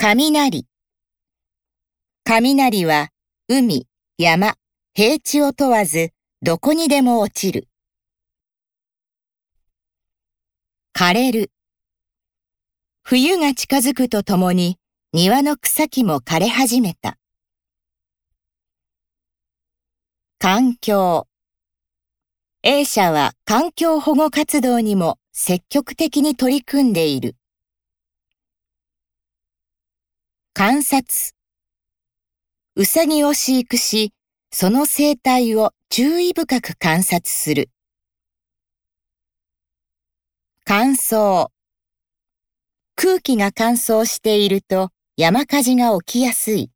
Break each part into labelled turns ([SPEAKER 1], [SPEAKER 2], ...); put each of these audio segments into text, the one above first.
[SPEAKER 1] 雷。雷は海、山、平地を問わずどこにでも落ちる。枯れる。冬が近づくとともに庭の草木も枯れ始めた。環境。A 社は環境保護活動にも積極的に取り組んでいる。観察。うさぎを飼育し、その生態を注意深く観察する。乾燥。空気が乾燥していると山火事が起きやすい。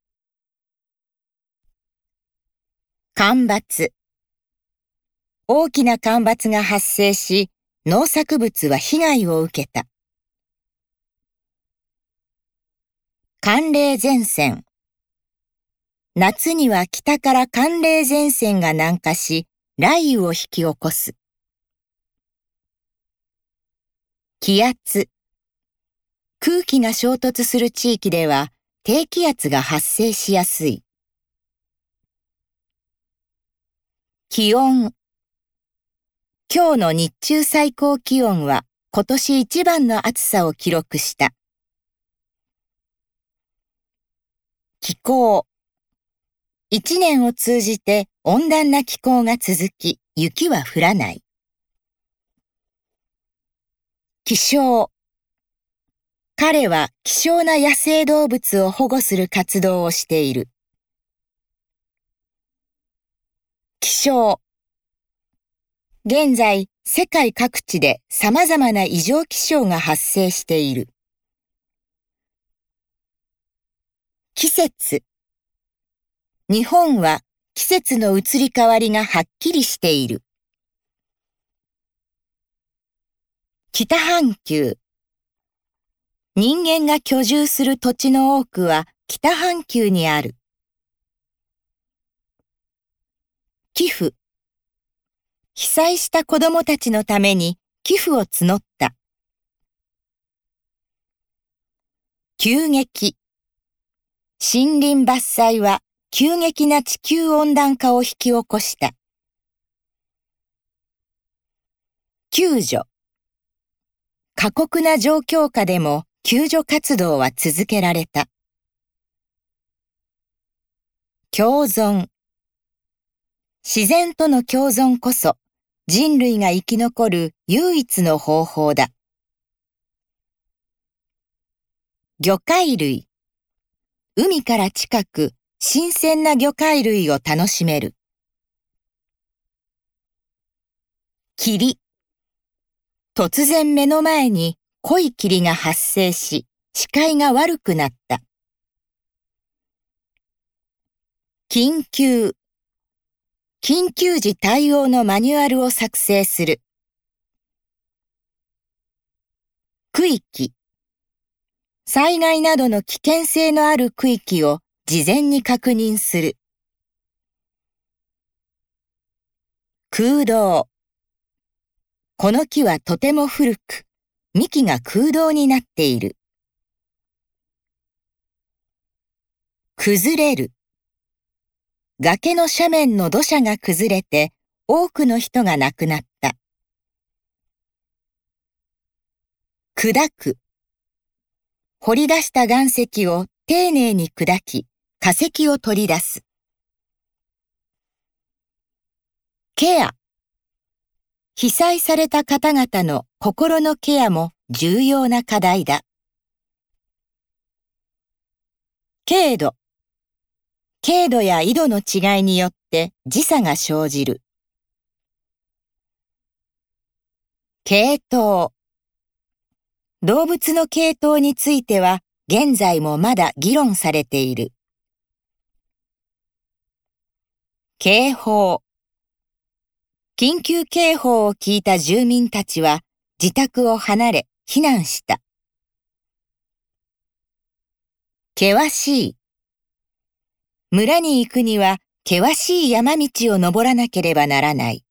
[SPEAKER 1] 干ばつ。大きな干ばつが発生し、農作物は被害を受けた。寒冷前線。夏には北から寒冷前線が南下し、雷雨を引き起こす。気圧。空気が衝突する地域では低気圧が発生しやすい。気温。今日の日中最高気温は今年一番の暑さを記録した。気候。一年を通じて温暖な気候が続き、雪は降らない。気象。彼は希少な野生動物を保護する活動をしている。気象。現在、世界各地で様々な異常気象が発生している。季節日本は季節の移り変わりがはっきりしている。北半球人間が居住する土地の多くは北半球にある。寄付被災した子供たちのために寄付を募った。急激森林伐採は急激な地球温暖化を引き起こした。救助。過酷な状況下でも救助活動は続けられた。共存。自然との共存こそ人類が生き残る唯一の方法だ。魚介類。海から近く新鮮な魚介類を楽しめる。霧。突然目の前に濃い霧が発生し、視界が悪くなった。緊急。緊急時対応のマニュアルを作成する。区域。災害などの危険性のある区域を事前に確認する。空洞。この木はとても古く、幹が空洞になっている。崩れる。崖の斜面の土砂が崩れて多くの人が亡くなった。砕く。掘り出した岩石を丁寧に砕き、化石を取り出す。ケア。被災された方々の心のケアも重要な課題だ。軽度。軽度や緯度の違いによって時差が生じる。系統。動物の系統については現在もまだ議論されている。警報。緊急警報を聞いた住民たちは自宅を離れ避難した。険しい。村に行くには険しい山道を登らなければならない。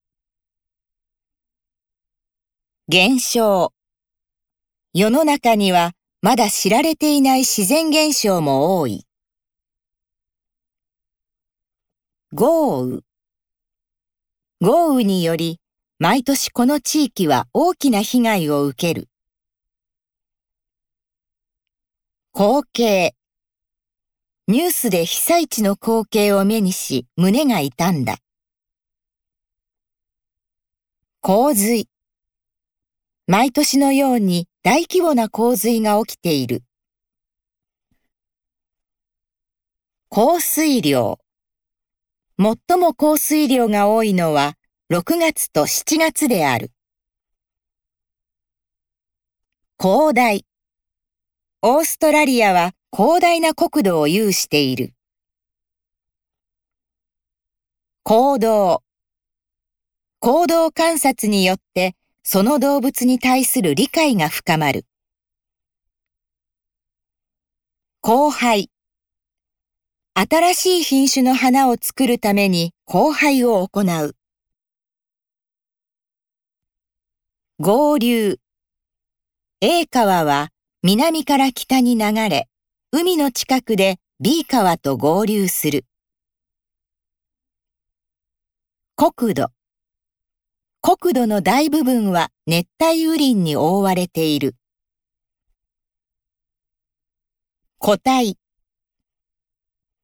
[SPEAKER 1] 減少。世の中にはまだ知られていない自然現象も多い。豪雨。豪雨により、毎年この地域は大きな被害を受ける。光景。ニュースで被災地の光景を目にし、胸が痛んだ。洪水。毎年のように大規模な洪水が起きている。降水量。最も降水量が多いのは6月と7月である。広大。オーストラリアは広大な国土を有している。行動。行動観察によってその動物に対する理解が深まる。交配。新しい品種の花を作るために交配を行う。合流。A 川は南から北に流れ、海の近くで B 川と合流する。国土。国土の大部分は熱帯雨林に覆われている。個体。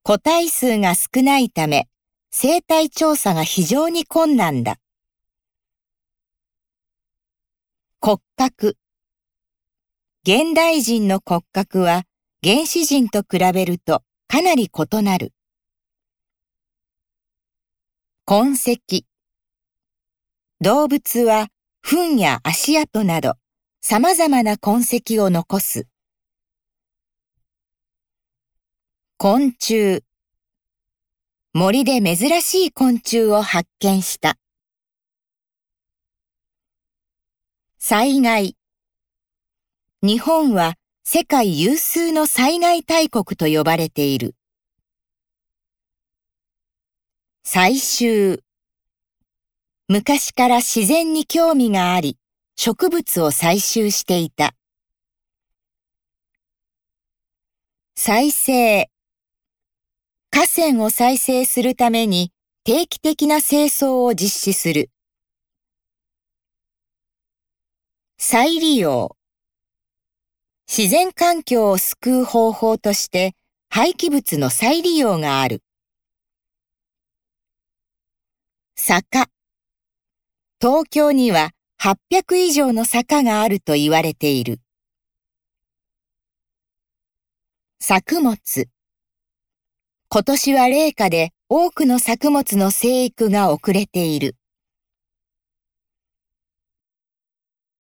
[SPEAKER 1] 個体数が少ないため、生態調査が非常に困難だ。骨格。現代人の骨格は原始人と比べるとかなり異なる。痕跡。動物は糞や足跡など様々な痕跡を残す。昆虫森で珍しい昆虫を発見した。災害日本は世界有数の災害大国と呼ばれている。採集昔から自然に興味があり、植物を採集していた。再生河川を再生するために定期的な清掃を実施する。再利用。自然環境を救う方法として廃棄物の再利用がある。坂。東京には800以上の坂があると言われている。作物。今年は冷夏で多くの作物の生育が遅れている。